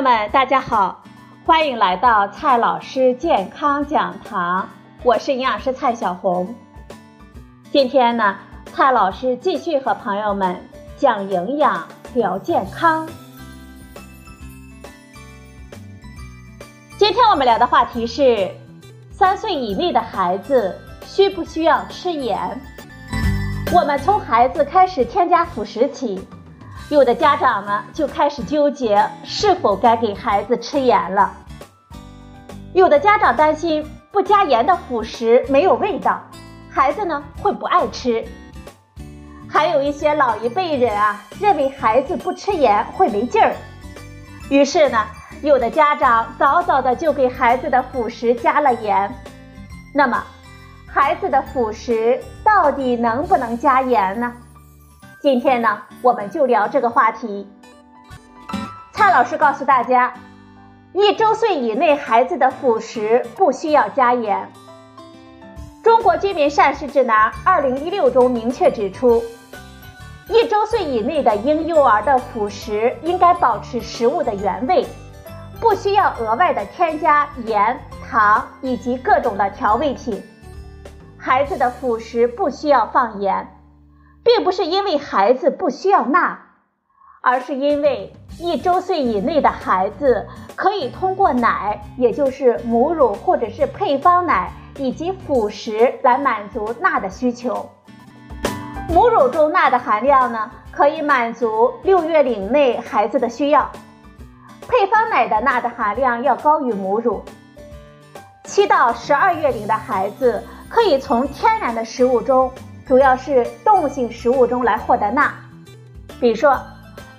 友们，大家好，欢迎来到蔡老师健康讲堂，我是营养师蔡小红。今天呢，蔡老师继续和朋友们讲营养、聊健康。今天我们聊的话题是：三岁以内的孩子需不需要吃盐？我们从孩子开始添加辅食起。有的家长呢就开始纠结是否该给孩子吃盐了。有的家长担心不加盐的辅食没有味道，孩子呢会不爱吃。还有一些老一辈人啊认为孩子不吃盐会没劲儿，于是呢有的家长早早的就给孩子的辅食加了盐。那么，孩子的辅食到底能不能加盐呢？今天呢，我们就聊这个话题。蔡老师告诉大家，一周岁以内孩子的辅食不需要加盐。中国居民膳食指南二零一六中明确指出，一周岁以内的婴幼儿的辅食应该保持食物的原味，不需要额外的添加盐、糖以及各种的调味品。孩子的辅食不需要放盐。并不是因为孩子不需要钠，而是因为一周岁以内的孩子可以通过奶，也就是母乳或者是配方奶以及辅食来满足钠的需求。母乳中钠的含量呢，可以满足六月龄内孩子的需要。配方奶的钠的含量要高于母乳。七到十二月龄的孩子可以从天然的食物中。主要是动物性食物中来获得钠，比如说，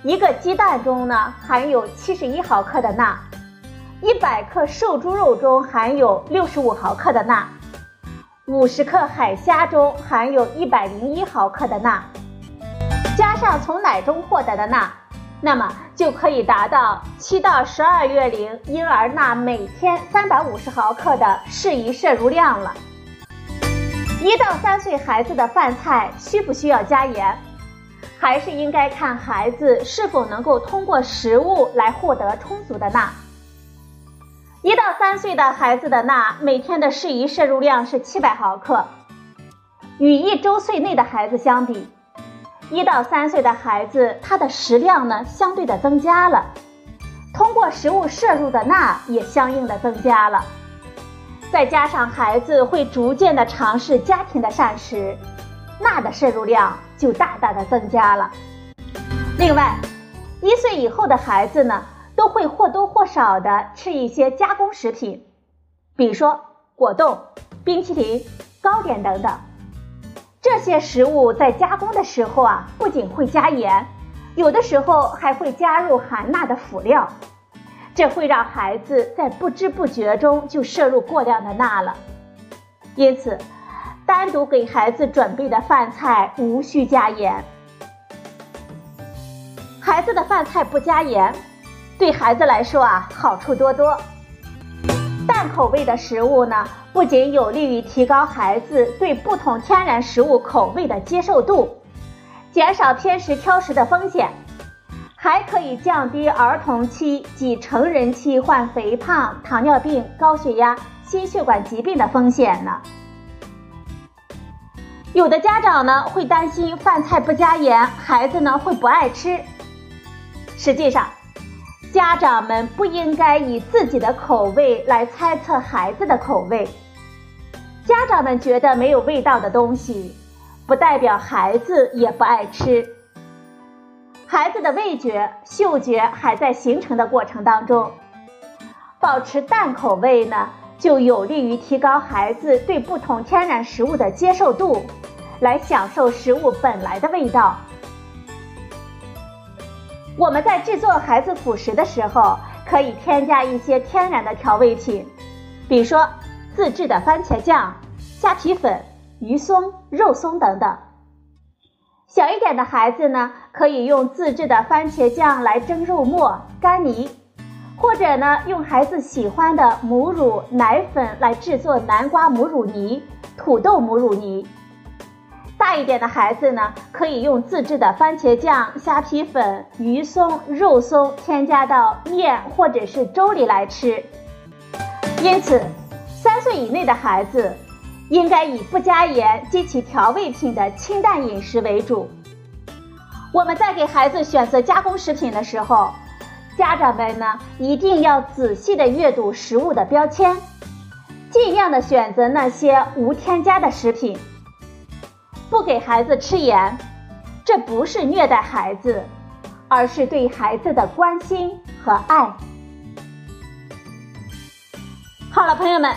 一个鸡蛋中呢含有七十一毫克的钠，一百克瘦猪肉中含有六十五毫克的钠，五十克海虾中含有一百零一毫克的钠，加上从奶中获得的钠，那么就可以达到七到十二月龄婴儿钠每天三百五十毫克的适宜摄入量了。一到三岁孩子的饭菜需不需要加盐，还是应该看孩子是否能够通过食物来获得充足的钠。一到三岁的孩子的钠每天的适宜摄入量是七百毫克，与一周岁内的孩子相比，一到三岁的孩子他的食量呢相对的增加了，通过食物摄入的钠也相应的增加了。再加上孩子会逐渐的尝试家庭的膳食，钠的摄入量就大大的增加了。另外，一岁以后的孩子呢，都会或多或少的吃一些加工食品，比如说果冻、冰淇淋、糕点等等。这些食物在加工的时候啊，不仅会加盐，有的时候还会加入含钠的辅料。这会让孩子在不知不觉中就摄入过量的钠了，因此，单独给孩子准备的饭菜无需加盐。孩子的饭菜不加盐，对孩子来说啊好处多多。淡口味的食物呢，不仅有利于提高孩子对不同天然食物口味的接受度，减少偏食挑食的风险。还可以降低儿童期及成人期患肥胖、糖尿病、高血压、心血管疾病的风险呢。有的家长呢会担心饭菜不加盐，孩子呢会不爱吃。实际上，家长们不应该以自己的口味来猜测孩子的口味。家长们觉得没有味道的东西，不代表孩子也不爱吃。孩子的味觉、嗅觉还在形成的过程当中，保持淡口味呢，就有利于提高孩子对不同天然食物的接受度，来享受食物本来的味道。我们在制作孩子辅食的时候，可以添加一些天然的调味品，比如说自制的番茄酱、虾皮粉、鱼松、肉松等等。小一点的孩子呢，可以用自制的番茄酱来蒸肉末、干泥，或者呢，用孩子喜欢的母乳、奶粉来制作南瓜母乳泥、土豆母乳泥。大一点的孩子呢，可以用自制的番茄酱、虾皮粉、鱼松、肉松添加到面或者是粥里来吃。因此，三岁以内的孩子应该以不加盐及其调味品的清淡饮食为主。我们在给孩子选择加工食品的时候，家长们呢一定要仔细的阅读食物的标签，尽量的选择那些无添加的食品。不给孩子吃盐，这不是虐待孩子，而是对孩子的关心和爱。好了，朋友们，